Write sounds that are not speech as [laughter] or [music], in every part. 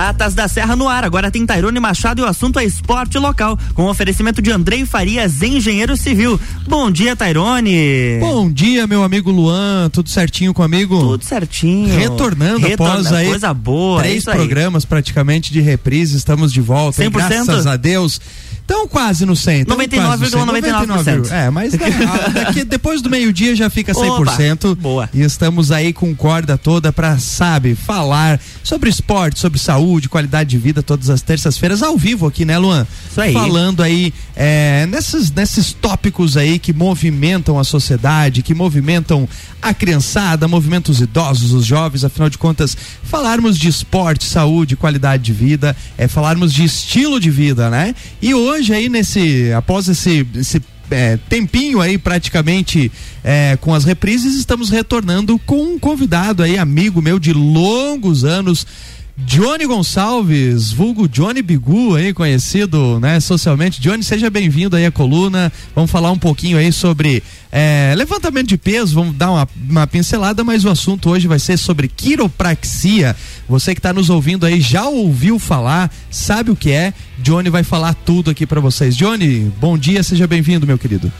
Piratas da Serra no ar. Agora tem Tairone Machado e o assunto é esporte local, com oferecimento de Andrei Farias, engenheiro civil. Bom dia, Tairone. Bom dia, meu amigo Luan. Tudo certinho comigo? Tudo certinho. Retornando Retorna, após aí coisa boa, três programas praticamente de reprise. Estamos de volta. 100%? Graças a Deus. Então quase no 100. 99,99%. 99%. É, mas [laughs] daqui, depois do meio-dia já fica 100%. Opa, boa. E estamos aí com corda toda para, sabe, falar sobre esporte, sobre saúde, qualidade de vida todas as terças-feiras ao vivo aqui, né, Luan? Isso aí. Falando aí é, nesses, nesses tópicos aí que movimentam a sociedade, que movimentam a criançada, movimentam os idosos, os jovens, afinal de contas, falarmos de esporte, saúde, qualidade de vida, é falarmos de estilo de vida, né? E hoje hoje aí nesse, após esse, esse é, tempinho aí praticamente é, com as reprises, estamos retornando com um convidado aí, amigo meu de longos anos, Johnny Gonçalves, vulgo Johnny Bigu aí, conhecido, né, socialmente. Johnny, seja bem-vindo aí à coluna. Vamos falar um pouquinho aí sobre é, levantamento de peso, vamos dar uma, uma, pincelada, mas o assunto hoje vai ser sobre quiropraxia. Você que está nos ouvindo aí já ouviu falar, sabe o que é? Johnny vai falar tudo aqui para vocês. Johnny, bom dia, seja bem-vindo, meu querido.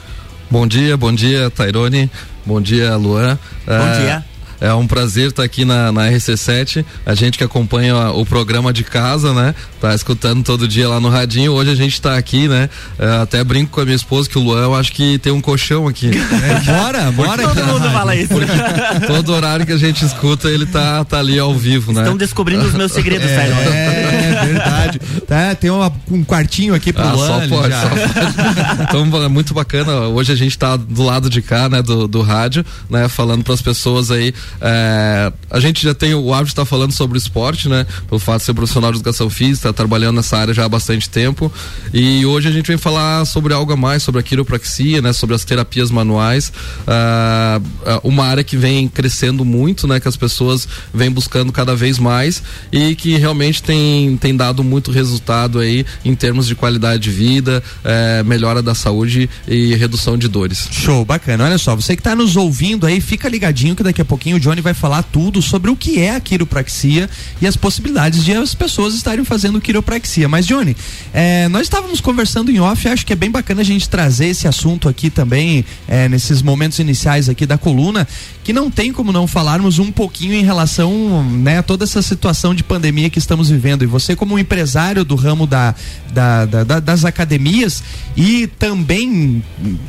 Bom dia, bom dia, Tairone. Bom dia, Luan. Bom é, dia. É um prazer estar aqui na, na RC7. A gente que acompanha o programa de casa, né? Tá escutando todo dia lá no radinho. Hoje a gente está aqui, né? É, até brinco com a minha esposa que o Luan, eu acho que tem um colchão aqui. É, [laughs] bora, bora. Todo mundo fala isso. [laughs] todo horário que a gente escuta, ele tá, tá ali ao vivo, né? Estão descobrindo os meus segredos, [laughs] é, sério. É, verdade. Tá, tem uma, um quartinho aqui pro ah, Luan. Só pode, só pode. Então, é muito bacana. Hoje a gente está do lado de cá, né? Do, do rádio, né? Falando para as pessoas aí é, a gente já tem o de estar falando sobre esporte, né? Pelo fato de ser profissional de educação física, trabalhando nessa área já há bastante tempo. E hoje a gente vem falar sobre algo a mais, sobre a quiropraxia, né? Sobre as terapias manuais. É, é, uma área que vem crescendo muito, né? Que as pessoas vêm buscando cada vez mais e que realmente tem, tem dado muito resultado aí em termos de qualidade de vida, é, melhora da saúde e redução de dores. Show, bacana. Olha só, você que está nos ouvindo aí, fica ligadinho que daqui a pouquinho Johnny vai falar tudo sobre o que é a quiropraxia e as possibilidades de as pessoas estarem fazendo quiropraxia. Mas, Johnny, é, nós estávamos conversando em off, acho que é bem bacana a gente trazer esse assunto aqui também, é, nesses momentos iniciais aqui da coluna, que não tem como não falarmos um pouquinho em relação né, a toda essa situação de pandemia que estamos vivendo. E você, como empresário do ramo da, da, da, da das academias e também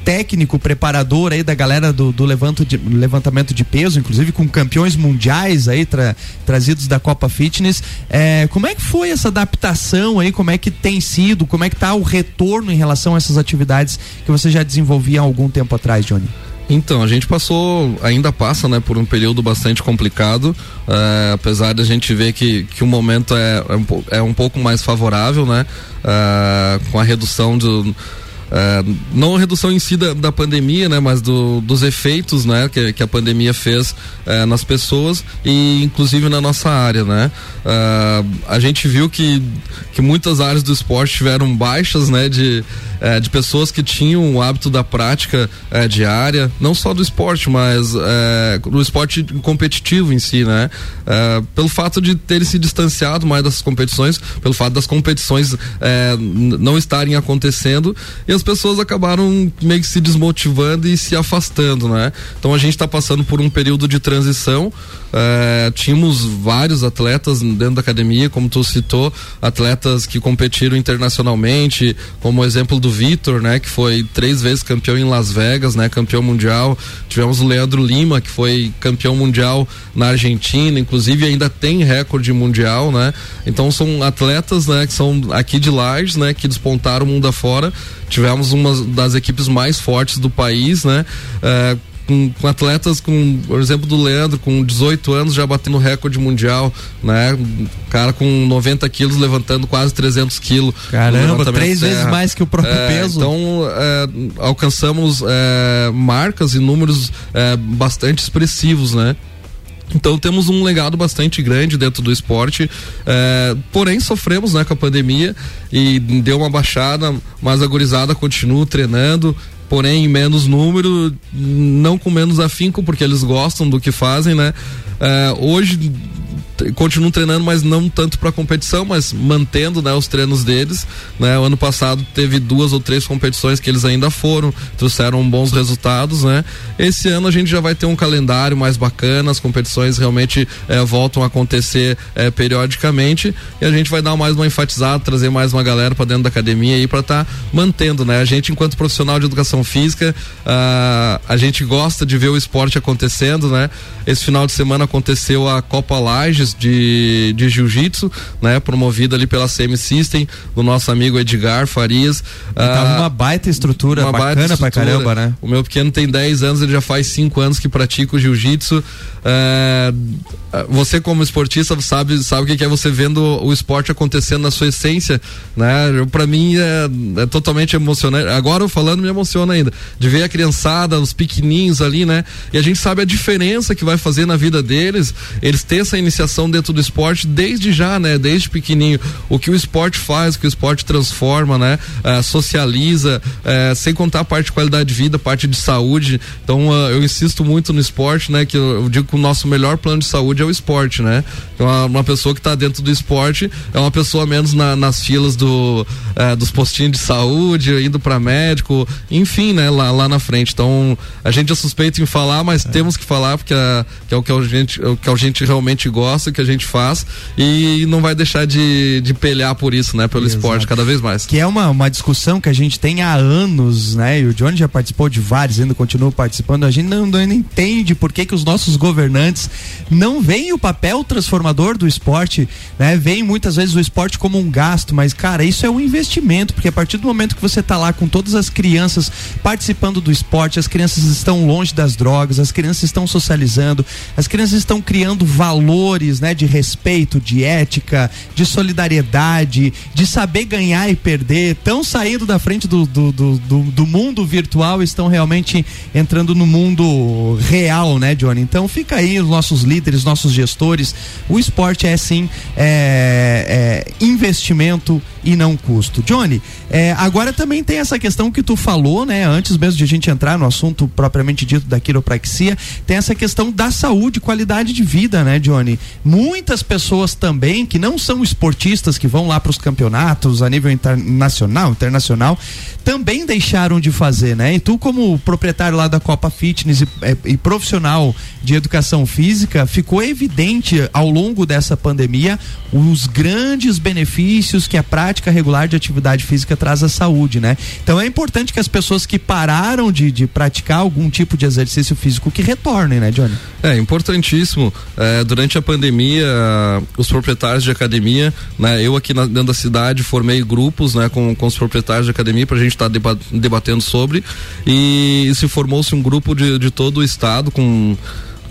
técnico, preparador aí da galera do, do levanto de, levantamento de peso, inclusive com campeões mundiais aí tra, trazidos da Copa Fitness, é, como é que foi essa adaptação aí? Como é que tem sido? Como é que está o retorno em relação a essas atividades que você já desenvolvia há algum tempo atrás, Johnny? Então, a gente passou, ainda passa, né, por um período bastante complicado, é, apesar de a gente ver que, que o momento é, é, um, é pouco mais favorável, né, é, com a redução do é, não a redução em si da, da pandemia, né, mas do, dos efeitos, né, que, que a pandemia fez é, nas pessoas e inclusive na nossa área, né. É, a gente viu que, que muitas áreas do esporte tiveram baixas, né, de de pessoas que tinham o hábito da prática diária, não só do esporte, mas do esporte competitivo em si, né? Pelo fato de terem se distanciado mais dessas competições, pelo fato das competições não estarem acontecendo e as pessoas acabaram meio que se desmotivando e se afastando, né? Então a gente está passando por um período de transição. É, tínhamos vários atletas dentro da academia, como tu citou, atletas que competiram internacionalmente, como o exemplo do Vitor, né, que foi três vezes campeão em Las Vegas, né, campeão mundial. Tivemos o Leandro Lima, que foi campeão mundial na Argentina, inclusive ainda tem recorde mundial, né? Então são atletas, né, que são aqui de Lages, né, que despontaram mundo afora. Tivemos uma das equipes mais fortes do país, né? É, com, com, atletas com, por exemplo, do Leandro, com 18 anos já batendo recorde mundial, né? Cara com 90 quilos levantando quase 300 quilos. Caramba, três vezes mais que o próprio é, peso. Então, é, alcançamos é, marcas e números é, bastante expressivos, né? Então temos um legado bastante grande dentro do esporte, é, porém sofremos né, com a pandemia e deu uma baixada, mas a gurizada continua treinando, porém em menos número, não com menos afinco, porque eles gostam do que fazem, né? É, hoje continuam treinando, mas não tanto para competição, mas mantendo né, os treinos deles. Né? O ano passado teve duas ou três competições que eles ainda foram, trouxeram bons resultados. Né? Esse ano a gente já vai ter um calendário mais bacana, as competições realmente é, voltam a acontecer é, periodicamente e a gente vai dar mais uma enfatizada, trazer mais uma galera para dentro da academia aí para estar tá mantendo, né? A gente, enquanto profissional de educação física, uh, a gente gosta de ver o esporte acontecendo, né? Esse final de semana aconteceu a Copa Lages de, de Jiu-Jitsu, né? Promovida ali pela CM System, do nosso amigo Edgar Farias. Uh, tava uma baita estrutura, uma bacana baita estrutura. pra caramba, né? O meu pequeno tem 10 anos, ele já faz 5 anos que pratica o Jiu-Jitsu. Uh, você como esportista sabe sabe o que é você vendo o esporte acontecendo na sua essência, né? Para mim é, é, totalmente emocionante. Agora eu falando me emociona ainda de ver a criançada, os pequenininhos ali, né? E a gente sabe a diferença que vai fazer na vida deles, eles ter essa iniciação dentro do esporte desde já, né? Desde pequenininho, o que o esporte faz, o que o esporte transforma, né? Uh, socializa, uh, sem contar a parte de qualidade de vida, parte de saúde. Então uh, eu insisto muito no esporte, né? Que eu, eu digo que o nosso melhor plano de saúde é o esporte, né? Então, uma, pessoa que está dentro do esporte é uma pessoa menos na, nas filas do, é, dos postinhos de saúde, indo para médico, enfim, né? Lá, lá na frente. Então, a gente é suspeito em falar, mas é. temos que falar porque é, que é o que a gente, é o que a gente realmente gosta, que a gente faz e não vai deixar de, de pelear por isso, né? Pelo Exato. esporte cada vez mais. Que é uma, uma discussão que a gente tem há anos, né? E o Johnny já participou de vários, ainda continua participando. A gente não, não entende por que, que os nossos governantes não veem veem o papel transformador do esporte, né? Vem muitas vezes o esporte como um gasto, mas cara, isso é um investimento, porque a partir do momento que você está lá com todas as crianças participando do esporte, as crianças estão longe das drogas, as crianças estão socializando, as crianças estão criando valores, né, de respeito, de ética, de solidariedade, de saber ganhar e perder, estão saindo da frente do, do, do, do, do mundo virtual, estão realmente entrando no mundo real, né, Johnny? Então fica aí os nossos líderes, nossos gestores, o esporte é sim é, é, investimento e não custo. Johnny, é, agora também tem essa questão que tu falou, né? Antes mesmo de a gente entrar no assunto propriamente dito da quiropraxia, tem essa questão da saúde, qualidade de vida, né, Johnny? Muitas pessoas também que não são esportistas, que vão lá para os campeonatos a nível internacional, internacional, também deixaram de fazer, né? E tu, como proprietário lá da Copa Fitness e, e, e profissional de educação física, ficou evidente ao longo dessa pandemia os grandes benefícios que a prática regular de atividade física traz à saúde, né? Então é importante que as pessoas que pararam de, de praticar algum tipo de exercício físico que retornem, né, Johnny? É importantíssimo. É, durante a pandemia, os proprietários de academia, né? Eu aqui na, dentro da cidade formei grupos, né? Com, com os proprietários de academia para a gente estar tá debatendo sobre e se formou-se um grupo de, de todo o estado com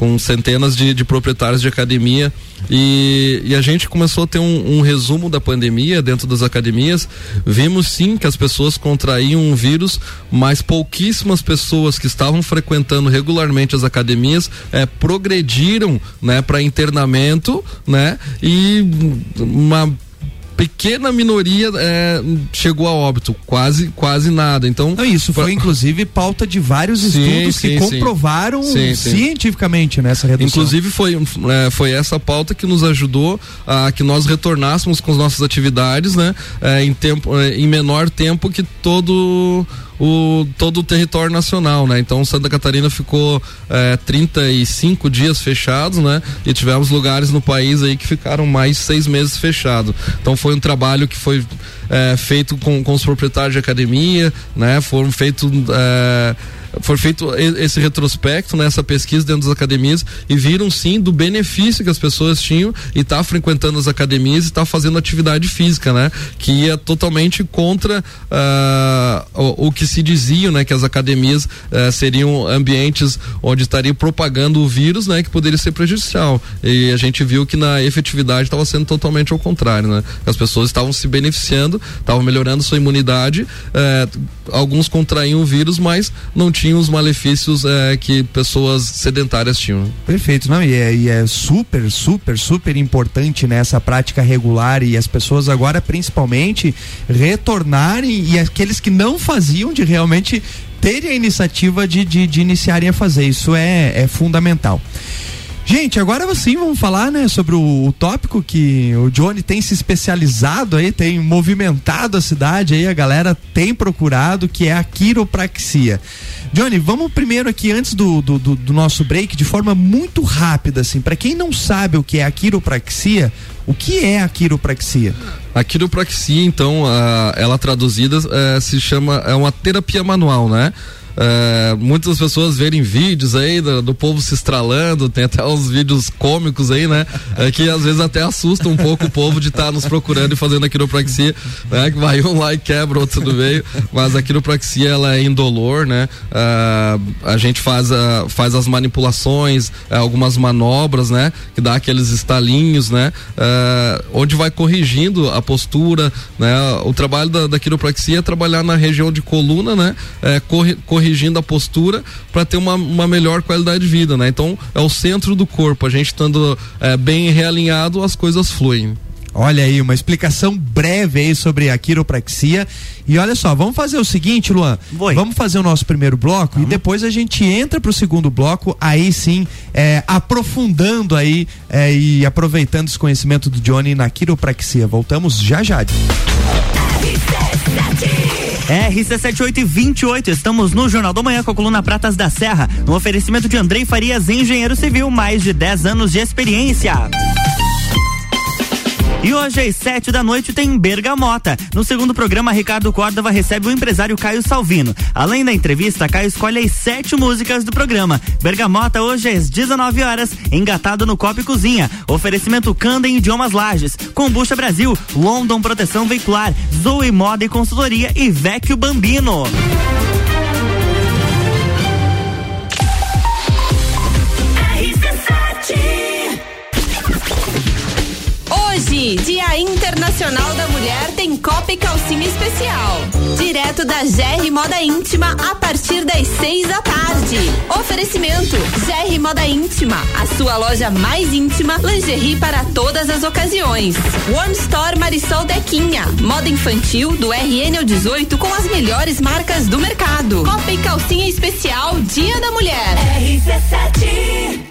com centenas de, de proprietários de academia e, e, a gente começou a ter um, um, resumo da pandemia dentro das academias. Vimos sim que as pessoas contraíam um vírus, mas pouquíssimas pessoas que estavam frequentando regularmente as academias eh, progrediram né, para internamento né, e uma pequena minoria é, chegou a óbito, quase quase nada. Então Não, isso foi inclusive pauta de vários sim, estudos sim, que comprovaram sim, cientificamente nessa redução. Inclusive foi é, foi essa pauta que nos ajudou a que nós retornássemos com as nossas atividades, né, é, em tempo é, em menor tempo que todo o, todo o território nacional, né? Então Santa Catarina ficou é, 35 dias fechados, né? E tivemos lugares no país aí que ficaram mais seis meses fechados. Então foi um trabalho que foi é, feito com, com os proprietários de academia, né? Foram feitos é, foi feito esse retrospecto nessa né, pesquisa dentro das academias e viram sim do benefício que as pessoas tinham e tá frequentando as academias e tá fazendo atividade física, né? Que ia totalmente contra uh, o, o, que se dizia, né? Que as academias uh, seriam ambientes onde estaria propagando o vírus, né? Que poderia ser prejudicial. E a gente viu que na efetividade estava sendo totalmente ao contrário, né? As pessoas estavam se beneficiando, estavam melhorando sua imunidade, uh, alguns contraíam o vírus, mas não tinham tinham os malefícios é, que pessoas sedentárias tinham. Perfeito, não, e é, e é super, super, super importante nessa né, prática regular e as pessoas agora principalmente retornarem e aqueles que não faziam de realmente terem a iniciativa de, de, de iniciarem a fazer. Isso é, é fundamental. Gente, agora sim vamos falar, né, sobre o, o, tópico que o Johnny tem se especializado aí, tem movimentado a cidade aí, a galera tem procurado, que é a quiropraxia. Johnny, vamos primeiro aqui, antes do, do, do, do nosso break, de forma muito rápida, assim, para quem não sabe o que é a quiropraxia, o que é a quiropraxia? A quiropraxia, então, a, ela traduzida é, se chama, é uma terapia manual, né? É, muitas pessoas verem vídeos aí do, do, povo se estralando, tem até uns vídeos cômicos aí, né? É, que às vezes até assusta um pouco o povo de estar tá nos procurando e fazendo a quiropraxia, né? Que vai um lá e quebra, outro no meio. Mas a quiropraxia ela é indolor, né? É, a gente faz, a, faz as manipulações, algumas manobras, né? Que dá aqueles estalinhos, né? Onde vai corrigindo a postura, né? O trabalho da, da quiropraxia é trabalhar na região de coluna, né? É, corri, corrigindo a postura para ter uma, uma melhor qualidade de vida, né? Então é o centro do corpo. A gente estando é, bem realinhado, as coisas fluem. Olha aí, uma explicação breve aí sobre a quiropraxia. E olha só, vamos fazer o seguinte, Luan. Foi. Vamos fazer o nosso primeiro bloco e depois a gente entra para o segundo bloco, aí sim, é, aprofundando aí é, e aproveitando esse conhecimento do Johnny na quiropraxia. Voltamos já já. RC7828, estamos no Jornal da Manhã com a coluna Pratas da Serra, no oferecimento de Andrei Farias, engenheiro civil, mais de 10 anos de experiência. E hoje às sete da noite tem Bergamota. No segundo programa, Ricardo Córdova recebe o empresário Caio Salvino. Além da entrevista, Caio escolhe as sete músicas do programa. Bergamota hoje às 19 horas, engatado no Copo e Cozinha. Oferecimento Candem Idiomas Lages, Combucha Brasil, London Proteção Veicular, Zoe Moda e Consultoria e Vecchio Bambino. Hoje, Dia Internacional da Mulher, tem Copa e Calcinha Especial. Direto da GR Moda Íntima a partir das seis da tarde. Oferecimento: GR Moda Íntima, a sua loja mais íntima, lingerie para todas as ocasiões. One Store Marisol Dequinha, moda infantil do RN ao 18 com as melhores marcas do mercado. Copa e Calcinha Especial, Dia da Mulher. RC7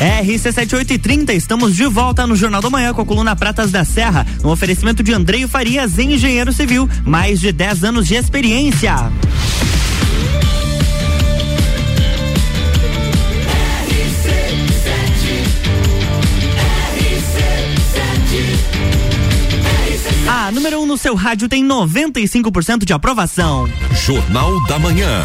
RC7830, estamos de volta no Jornal da Manhã com a coluna Pratas da Serra, no oferecimento de Andreio Farias, engenheiro civil, mais de 10 anos de experiência. A número 1 um no seu rádio tem 95% de aprovação. Jornal da Manhã.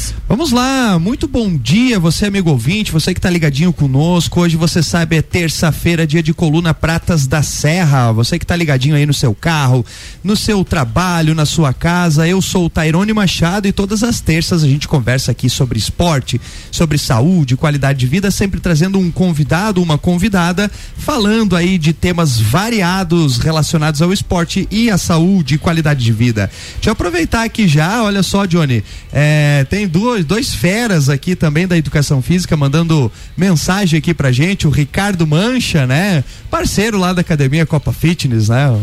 Vamos lá, muito bom dia, você amigo ouvinte, você que está ligadinho conosco. Hoje você sabe é terça-feira, dia de coluna Pratas da Serra. Você que está ligadinho aí no seu carro, no seu trabalho, na sua casa. Eu sou o Tairone Machado e todas as terças a gente conversa aqui sobre esporte, sobre saúde, qualidade de vida, sempre trazendo um convidado, uma convidada, falando aí de temas variados relacionados ao esporte e à saúde e qualidade de vida. Deixa eu aproveitar aqui já, olha só, Johnny, é, tem duas dois, dois feras aqui também da educação física mandando mensagem aqui pra gente, o Ricardo Mancha, né? Parceiro lá da Academia Copa Fitness, né?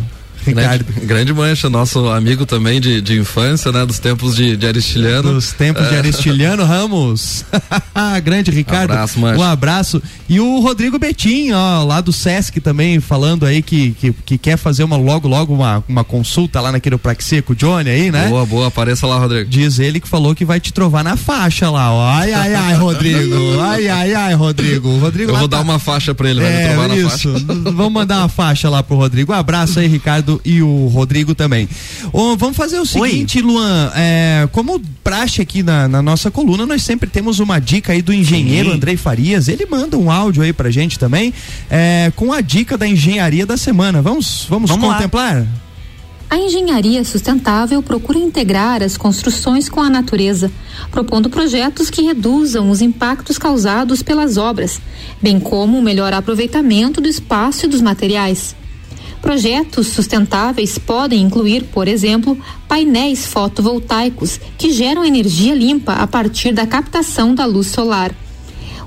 Ricardo. Grande, grande mancha, nosso amigo também de, de infância, né? Dos tempos de, de Aristiliano. Dos tempos de Aristiliano Ramos. [laughs] grande Ricardo. Abraço, mancha. Um abraço. E o Rodrigo Betim, ó, lá do Sesc também, falando aí que, que, que quer fazer uma logo, logo uma, uma consulta lá na quiropraxia com o Johnny aí, né? Boa, boa, apareça lá, Rodrigo. Diz ele que falou que vai te trovar na faixa lá, ó. Ai, ai, ai, Rodrigo. Ai, ai, ai, Rodrigo. O Rodrigo Eu vou tá- dar uma faixa pra ele, vai me É, trovar na isso. faixa. [laughs] Vamos mandar uma faixa lá pro Rodrigo. Um abraço aí, Ricardo e o Rodrigo também. Ô, vamos fazer o seguinte, Luan. é, como praxe aqui na, na nossa coluna, nós sempre temos uma dica aí do engenheiro Sim. Andrei Farias. Ele manda um áudio aí pra gente também, é, com a dica da engenharia da semana. Vamos, vamos, Vamos lá. contemplar? A engenharia sustentável procura integrar as construções com a natureza, propondo projetos que reduzam os impactos causados pelas obras, bem como o melhor aproveitamento do espaço e dos materiais. Projetos sustentáveis podem incluir, por exemplo, painéis fotovoltaicos que geram energia limpa a partir da captação da luz solar.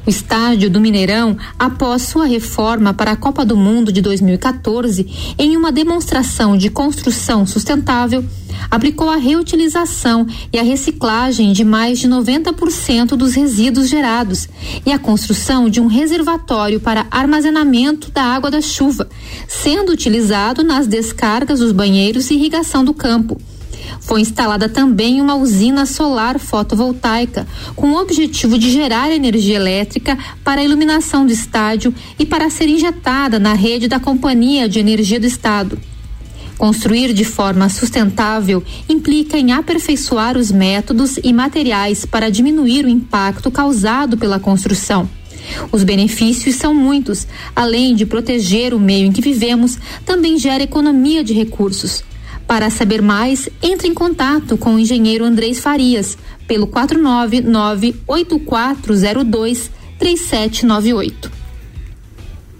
O estádio do Mineirão, após sua reforma para a Copa do Mundo de 2014, em uma demonstração de construção sustentável, aplicou a reutilização e a reciclagem de mais de 90% dos resíduos gerados e a construção de um reservatório para armazenamento da água da chuva, sendo utilizado nas descargas dos banheiros e irrigação do campo. Foi instalada também uma usina solar fotovoltaica, com o objetivo de gerar energia elétrica para a iluminação do estádio e para ser injetada na rede da Companhia de Energia do Estado. Construir de forma sustentável implica em aperfeiçoar os métodos e materiais para diminuir o impacto causado pela construção. Os benefícios são muitos, além de proteger o meio em que vivemos, também gera economia de recursos. Para saber mais, entre em contato com o engenheiro Andrés Farias pelo 499-8402-3798.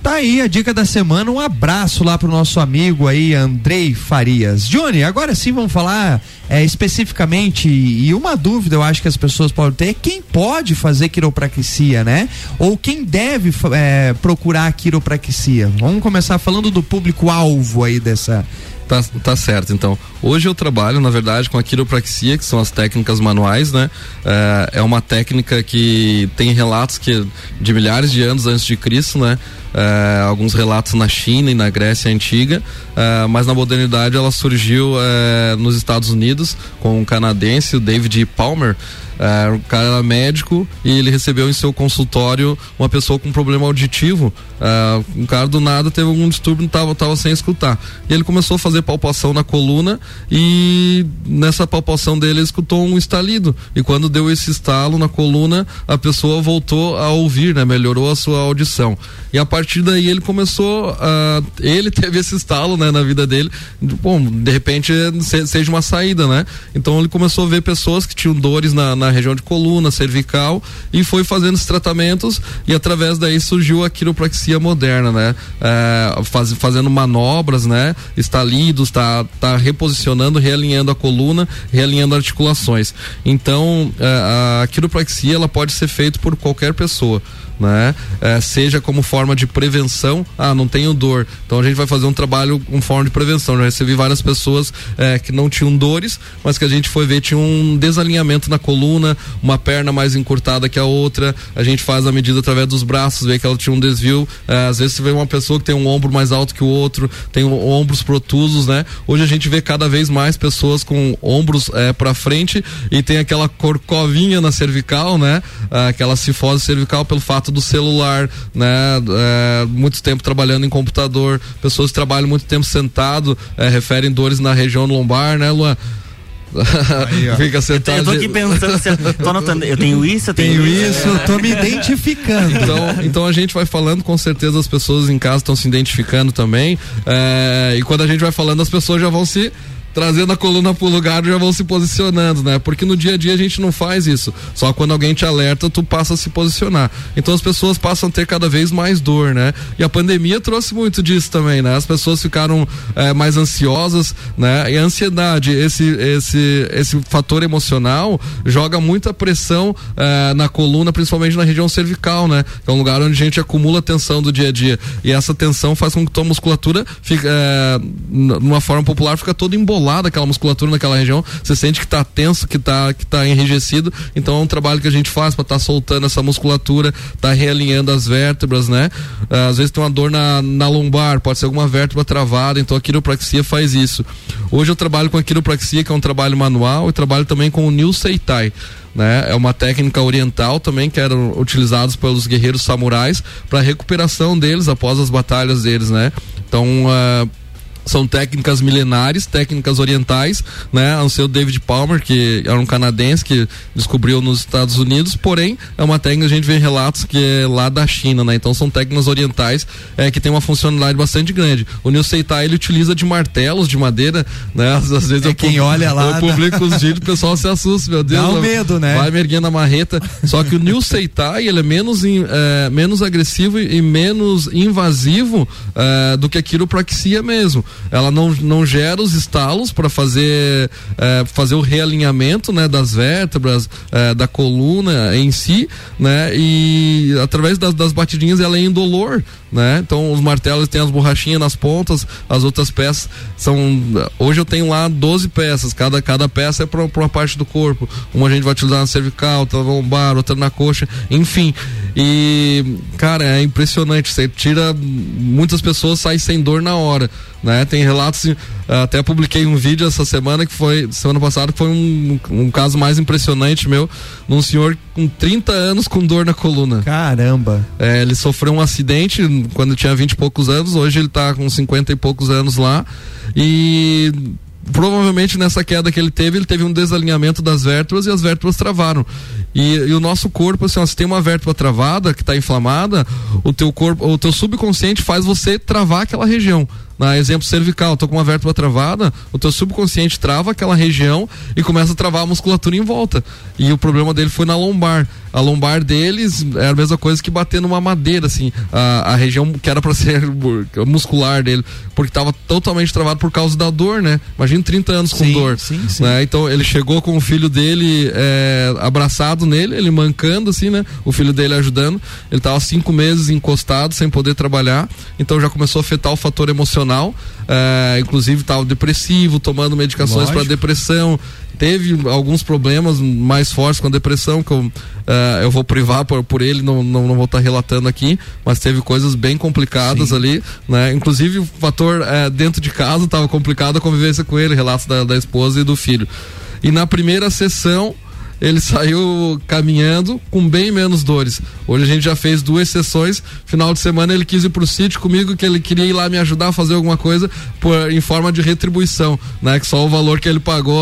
Tá aí a dica da semana. Um abraço lá pro nosso amigo aí, Andrei Farias. Johnny, agora sim vamos falar é, especificamente e uma dúvida eu acho que as pessoas podem ter quem pode fazer quiropraxia, né? Ou quem deve é, procurar quiropraxia. Vamos começar falando do público-alvo aí dessa. Tá, tá certo, então. Hoje eu trabalho, na verdade, com a quiropraxia, que são as técnicas manuais, né? É, é uma técnica que tem relatos que de milhares de anos antes de Cristo, né? É, alguns relatos na China e na Grécia antiga, é, mas na modernidade ela surgiu é, nos Estados Unidos com um canadense, o David Palmer. É, o cara era médico e ele recebeu em seu consultório uma pessoa com problema auditivo. É, um cara do nada teve algum distúrbio, tava, tava sem escutar. E ele começou a fazer palpação na coluna e nessa palpação dele ele escutou um estalido. E quando deu esse estalo na coluna, a pessoa voltou a ouvir, né? Melhorou a sua audição. E a partir daí ele começou a. Ele [laughs] teve esse estalo, né, na vida dele. Bom, de repente se- seja uma saída, né? Então ele começou a ver pessoas que tinham dores na, na região de coluna, cervical, e foi fazendo esses tratamentos. E através daí surgiu a quiropraxia moderna, né? É, faz- fazendo manobras, né? Estalidos, tá, tá reposicionando, realinhando a coluna, realinhando articulações. Então, é, a quiropraxia ela pode ser feita por qualquer pessoa né? É, seja como forma de prevenção, ah, não tenho dor, então a gente vai fazer um trabalho com forma de prevenção. Já recebi várias pessoas é, que não tinham dores, mas que a gente foi ver tinha um desalinhamento na coluna, uma perna mais encurtada que a outra. A gente faz a medida através dos braços, vê que ela tinha um desvio. É, às vezes você vê uma pessoa que tem um ombro mais alto que o outro, tem um- ombros protusos, né? Hoje a gente vê cada vez mais pessoas com ombros é, para frente e tem aquela corcovinha na cervical, né? Ah, aquela cifose cervical pelo fato do celular, né? É, muito tempo trabalhando em computador, pessoas que trabalham muito tempo sentado, é, referem dores na região lombar, né, Luan? [laughs] Fica sentado. Eu tô aqui pensando, se eu, tô anotando, eu tenho isso, eu tenho, Tenho isso, tô me [laughs] identificando. Então, então a gente vai falando, com certeza as pessoas em casa estão se identificando também. é, e quando a gente vai falando, as pessoas já vão se trazendo a coluna pro lugar já vão se posicionando, né? Porque no dia a dia a gente não faz isso. Só quando alguém te alerta, tu passa a se posicionar. Então as pessoas passam a ter cada vez mais dor, né? E a pandemia trouxe muito disso também, né? As pessoas ficaram é, mais ansiosas, né? E a ansiedade, esse, esse, esse fator emocional joga muita pressão é, na coluna, principalmente na região cervical, né? Que é um lugar onde a gente acumula tensão do dia a dia. E essa tensão faz com que tua musculatura fique, é, numa forma popular, fica toda embolada aquela musculatura naquela região. Você sente que tá tenso, que tá, que tá enrijecido. Então é um trabalho que a gente faz para estar tá soltando essa musculatura, tá realinhando as vértebras, né? Às vezes tem uma dor na, na lombar, pode ser alguma vértebra travada, então a quiropraxia faz isso. Hoje eu trabalho com a quiropraxia, que é um trabalho manual, e trabalho também com o New Seitai né? É uma técnica oriental também que eram utilizados pelos guerreiros samurais para recuperação deles após as batalhas deles, né? Então, uh, são técnicas milenares, técnicas orientais, né? O seu David Palmer, que era um canadense que descobriu nos Estados Unidos, porém é uma técnica a gente vê relatos que é lá da China, né? Então são técnicas orientais é, que tem uma funcionalidade bastante grande. O Neil Seitai ele utiliza de martelos de madeira, né? Às, às vezes é eu quem olha lá, eu publico os vídeos, o pessoal se assusta, meu Deus. Dá um medo, né? Vai me erguendo a marreta. Só que o Neil Seitai ele é menos in, é, menos agressivo e menos invasivo é, do que a quiropraxia mesmo ela não, não gera os estalos para fazer é, fazer o realinhamento né, das vértebras, é, da coluna em si, né? E através das, das batidinhas ela é indolor, né? Então os martelos têm as borrachinhas nas pontas, as outras peças são. Hoje eu tenho lá 12 peças, cada, cada peça é para uma parte do corpo. Uma a gente vai utilizar na cervical, outra na lombar, outra na coxa, enfim. E, cara, é impressionante. Você tira. Muitas pessoas saem sem dor na hora né? Tem relatos, até publiquei um vídeo essa semana que foi, semana passada, que foi um, um caso mais impressionante meu, num senhor com 30 anos com dor na coluna. Caramba! É, ele sofreu um acidente quando tinha 20 e poucos anos, hoje ele tá com 50 e poucos anos lá e provavelmente nessa queda que ele teve, ele teve um desalinhamento das vértebras e as vértebras travaram. E, e o nosso corpo, assim, ó, se tem uma vértebra travada que está inflamada, o teu corpo, o teu subconsciente faz você travar aquela região. Na exemplo cervical, tô com uma vértebra travada, o teu subconsciente trava aquela região e começa a travar a musculatura em volta. E o problema dele foi na lombar. A lombar deles é a mesma coisa que bater numa madeira, assim, a, a região que era para [laughs] ser muscular dele, porque estava totalmente travado por causa da dor, né? Imagina 30 anos com sim, dor. Sim, sim. Né? Então ele chegou com o filho dele é, abraçado nele, ele mancando, assim, né? O filho dele ajudando. Ele estava cinco meses encostado, sem poder trabalhar, então já começou a afetar o fator emocional emocional, é, inclusive estava depressivo, tomando medicações para depressão. Teve alguns problemas mais fortes com a depressão, que eu, é, eu vou privar por, por ele, não, não, não vou estar tá relatando aqui, mas teve coisas bem complicadas Sim. ali, né? Inclusive o fator é, dentro de casa estava complicado a convivência com ele, relatos da, da esposa e do filho. E na primeira sessão, ele saiu caminhando com bem menos dores. Hoje a gente já fez duas sessões. Final de semana ele quis ir pro sítio comigo, que ele queria ir lá me ajudar a fazer alguma coisa por, em forma de retribuição, né? Que só o valor que ele pagou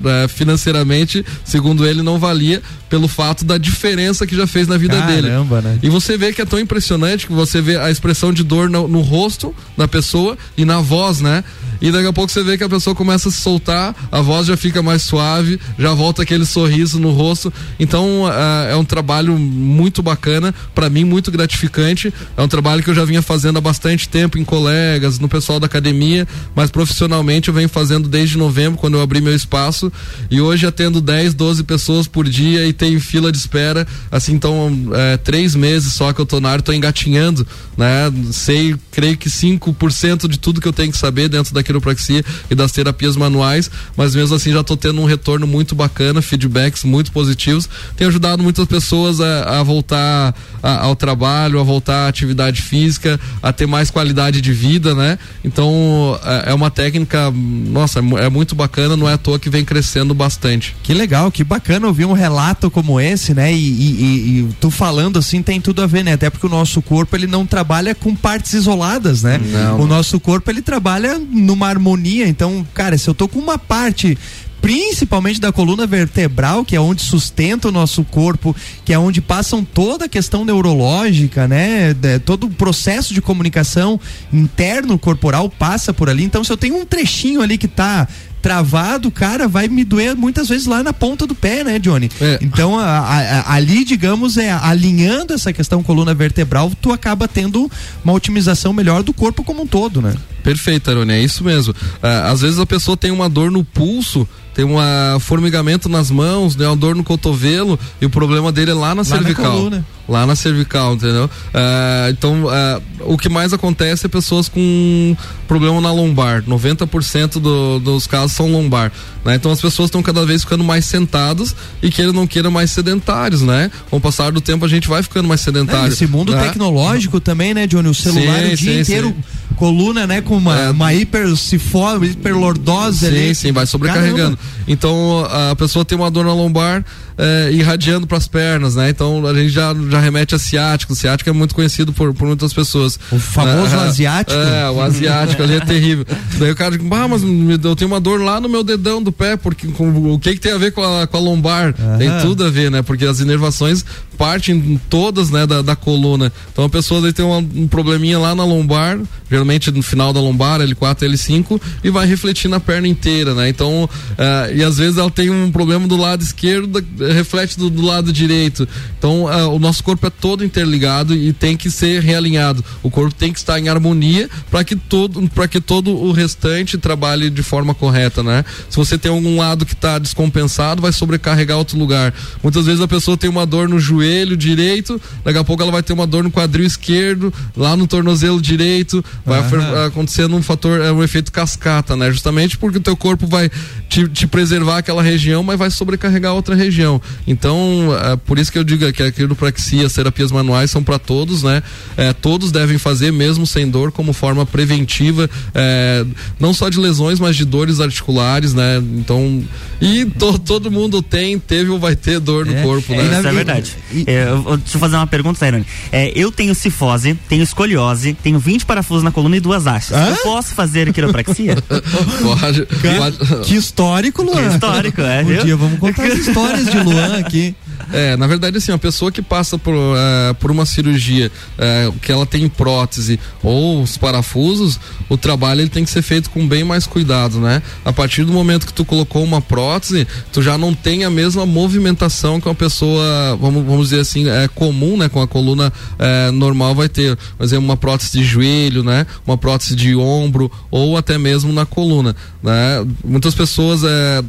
né, financeiramente, segundo ele, não valia pelo fato da diferença que já fez na vida Caramba, dele. Né? E você vê que é tão impressionante que você vê a expressão de dor no, no rosto da pessoa e na voz, né? E daqui a pouco você vê que a pessoa começa a se soltar, a voz já fica mais suave, já volta aquele sorriso no rosto. Então uh, é um trabalho muito bacana, para mim muito gratificante. É um trabalho que eu já vinha fazendo há bastante tempo em colegas, no pessoal da academia, mas profissionalmente eu venho fazendo desde novembro, quando eu abri meu espaço. E hoje atendo 10, 12 pessoas por dia e tenho fila de espera. Assim, então, é, três meses só que eu tô na área, tô engatinhando, né? Sei, creio que 5% de tudo que eu tenho que saber dentro daquele quiropraxia e das terapias manuais, mas mesmo assim já estou tendo um retorno muito bacana, feedbacks muito positivos. Tem ajudado muitas pessoas a, a voltar a, ao trabalho, a voltar à atividade física, a ter mais qualidade de vida, né? Então é, é uma técnica, nossa, é, é muito bacana, não é à toa que vem crescendo bastante. Que legal, que bacana ouvir um relato como esse, né? E, e, e, tu falando assim tem tudo a ver, né? Até porque o nosso corpo ele não trabalha com partes isoladas, né? Não. O nosso corpo ele trabalha numa uma harmonia. Então, cara, se eu tô com uma parte principalmente da coluna vertebral, que é onde sustenta o nosso corpo, que é onde passam toda a questão neurológica, né? De, todo o processo de comunicação interno corporal passa por ali. Então, se eu tenho um trechinho ali que tá travado, cara, vai me doer muitas vezes lá na ponta do pé, né, Johnny? É. Então, a- a- ali, digamos, é alinhando essa questão coluna vertebral, tu acaba tendo uma otimização melhor do corpo como um todo, né? Perfeito, Arone, é isso mesmo. Ah, às vezes a pessoa tem uma dor no pulso, tem um formigamento nas mãos, né, uma dor no cotovelo, e o problema dele é lá na na cervical. coluna. lá na cervical, entendeu? Ah, então, ah, o que mais acontece é pessoas com problema na lombar. 90% do, dos casos são lombar. Né? Então, as pessoas estão cada vez ficando mais sentadas e queira ou não queira mais sedentários, né? Com o passar do tempo, a gente vai ficando mais sedentário. É, esse mundo né? tecnológico também, né, Johnny? O celular Sim, o dia sim, inteiro, sim. coluna, né, com uma, É. uma hipersifose, hiperlordose Sim, ali. sim, vai sobrecarregando. Então a pessoa tem uma dor na lombar eh, irradiando para as pernas, né? Então a gente já, já remete a ciático. O ciático é muito conhecido por, por muitas pessoas. O famoso Ah, asiático. É, o asiático ali é terrível. [laughs] Daí o cara diz, ah, mas eu tenho uma dor lá no meu dedão do pé, porque com- o que que tem a ver com a, com a lombar? Tem tudo a ver, né? Porque as inervações partem todas, né, da, da coluna. Então a pessoa daí tem uma- um probleminha lá na lombar, geralmente no final da lombar, L4, L5, e vai refletir na perna inteira, né? Então, ah, e às vezes ela tem um problema do lado esquerdo, reflete do, do lado direito. Então, ah, o nosso corpo é todo interligado e tem que ser realinhado. O corpo tem que estar em harmonia para que todo para que todo o restante trabalhe de forma correta, né? Se você tem algum lado que está descompensado, vai sobrecarregar outro lugar. Muitas vezes a pessoa tem uma dor no joelho direito, daqui a pouco ela vai ter uma dor no quadril esquerdo, lá no tornozelo direito, vai fer- acontecendo um fator, é um efeito cascata, né? Justamente porque o teu corpo vai te, te preservar aquela região, mas vai sobrecarregar outra região. Então, é por isso que eu digo que a quiropraxia, as terapias manuais são para todos, né? É, todos devem fazer, mesmo sem dor, como forma preventiva, é, não só de lesões, mas de dores articulares, né? Então, e to- todo mundo tem, teve ou vai ter dor no É. corpo, É, né? Isso é verdade. e- É, eu- deixa eu fazer uma pergunta, Tairone. É, eu tenho cifose, tenho escoliose, tenho 20 parafusos na coluna e duas hastes. Hã? Eu posso fazer quiropraxia? [laughs] Pode, pode- Que histórico, Luan. Que histórico, é, Um viu? dia vamos contar as [laughs] histórias de Luan aqui. É, na verdade, assim, uma pessoa que passa por, eh, por uma cirurgia eh, que ela tem prótese ou os parafusos, o trabalho ele tem que ser feito com bem mais cuidado, né? A partir do momento que tu colocou uma prótese, tu já não tem a mesma movimentação que uma pessoa, vamos, vamos dizer assim, é comum, né? Com a coluna eh, normal vai ter. Por exemplo, uma prótese de joelho, né? Uma prótese de ombro ou até mesmo na coluna, né? Muitas pessoas eh,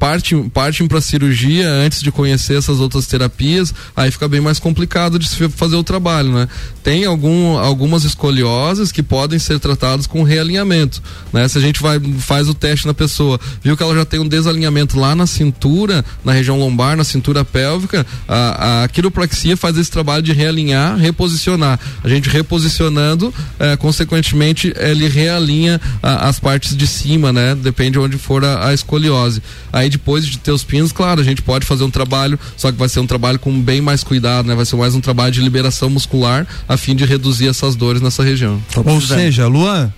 partem, partem para cirurgia antes de conhecer essas outras terapias, aí fica bem mais complicado de se fazer o trabalho, né? Tem algum, algumas escolioses que podem ser tratadas com realinhamento, né? Se a gente vai faz o teste na pessoa, viu que ela já tem um desalinhamento lá na cintura, na região lombar, na cintura pélvica, a, a quiropraxia faz esse trabalho de realinhar, reposicionar. A gente reposicionando, eh, consequentemente, ele realinha a- as partes de cima, né? Depende de onde for a, a escoliose. Aí depois de ter os pinos, claro, a gente pode fazer um trabalho, só que vai ser um trabalho com bem mais cuidado, né? Vai ser mais um trabalho de liberação muscular a fim de reduzir essas dores nessa região. Ou seja, Luan,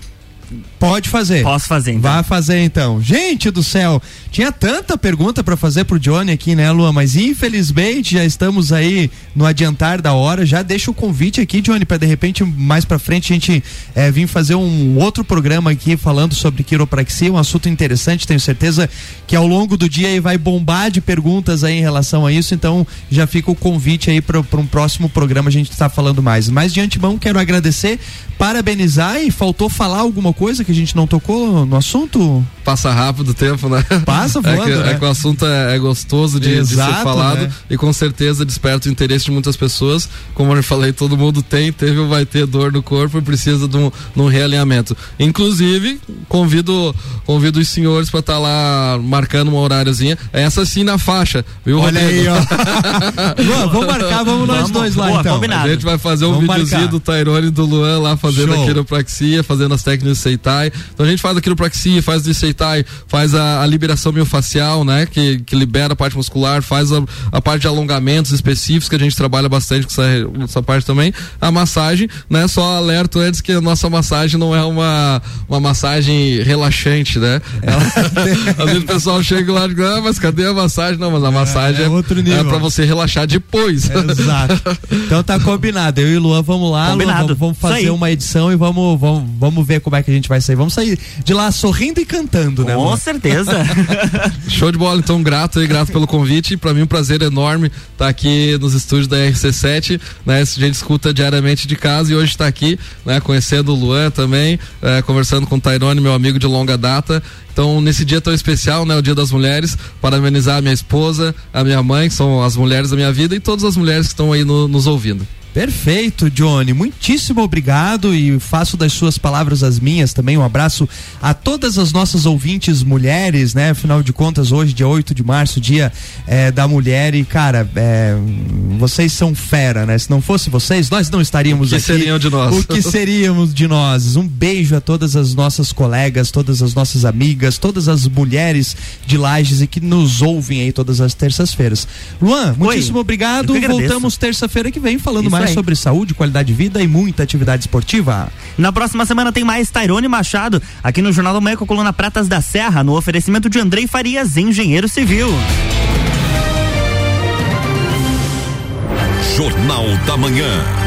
pode fazer. Posso fazer, então. Vai fazer então. Gente do céu, tinha tanta pergunta pra fazer pro Johnny aqui, né, Luan? Mas infelizmente já estamos aí no adiantar da hora. Já deixa o convite aqui, Johnny, pra de repente mais pra frente a gente eh, vir fazer um outro programa aqui falando sobre quiropraxia, um assunto interessante. Tenho certeza que ao longo do dia aí vai bombar de perguntas aí em relação a isso. Então já fica o convite aí para um próximo programa a gente tá falando mais. Mas de antemão quero agradecer, parabenizar e faltou falar alguma coisa que a gente não tocou no assunto? Passa rápido o tempo, né? Passa [laughs] É voando, que, né? é que o assunto é, é gostoso de, de Exato, ser falado né? e com certeza desperta o interesse de muitas pessoas. Como eu falei, todo mundo tem, teve ou vai ter dor no corpo e precisa de um, de um realinhamento. Inclusive, convido, convido os senhores para estar lá marcando uma horáriozinha. Essa sim na faixa, viu, Olha Rodrigo? aí, ó. [laughs] Luan, vamos marcar, vamos nós Vamos, dois lá boa, então. combinado. A gente vai fazer um Vamos videozinho marcar. do Tairone e do Luan lá fazendo Show. a quiropraxia, fazendo as técnicas de Seitai. Então a gente faz a quiropraxia, faz de Seitai, faz a, a liberação miofascial, né? Que, que libera a parte muscular, faz a, a parte de alongamentos específicos, que a gente trabalha bastante com essa, essa parte também. A massagem, né? Só alerto antes que a nossa massagem não é uma, uma massagem relaxante, né? [laughs] Às vezes o pessoal chega lá e diz, ah, mas cadê a massagem? Não, mas a massagem é é, outro nível. é pra você relaxar depois. Exato. Então tá combinado. Eu e o Luan vamos lá, Luan, Combinado. vamos, fazer uma edição e vamos, vamos, vamos ver como é que a gente vai sair. Vamos sair de lá sorrindo e cantando. né? Com certeza. [laughs] Show de bola, então grato aí, grato pelo convite. Para mim um prazer enorme estar aqui nos estúdios da RC7, né? A gente escuta diariamente de casa e hoje está aqui, né? Conhecendo o Luan também, eh, conversando com o Tairone, meu amigo de longa data. Então, nesse dia tão especial, né, o Dia das Mulheres, parabenizar a minha esposa, a minha mãe, que são as mulheres da minha vida, e todas as mulheres que estão aí no- nos ouvindo. Perfeito, Johnny. Muitíssimo obrigado e faço das suas palavras as minhas também. Um abraço a todas as nossas ouvintes mulheres, né? Afinal de contas, hoje, dia 8 de março, dia eh, da mulher. E, cara, eh, vocês são fera, né? Se não fosse vocês, nós não estaríamos O que aqui. seriam de nós? O que [laughs] seríamos de nós? Um beijo a todas as nossas colegas, todas as nossas amigas, todas as mulheres de Lages e que nos ouvem aí todas as terças-feiras. Luan, muitíssimo obrigado. Voltamos terça-feira que vem falando Isso mais aí. sobre saúde, qualidade de vida e muita atividade esportiva. Na próxima semana tem mais Tairone Machado, aqui no Jornal da Manhã com a coluna Pratas da Serra, no oferecimento de Andrei Farias, engenheiro civil. Jornal da Manhã.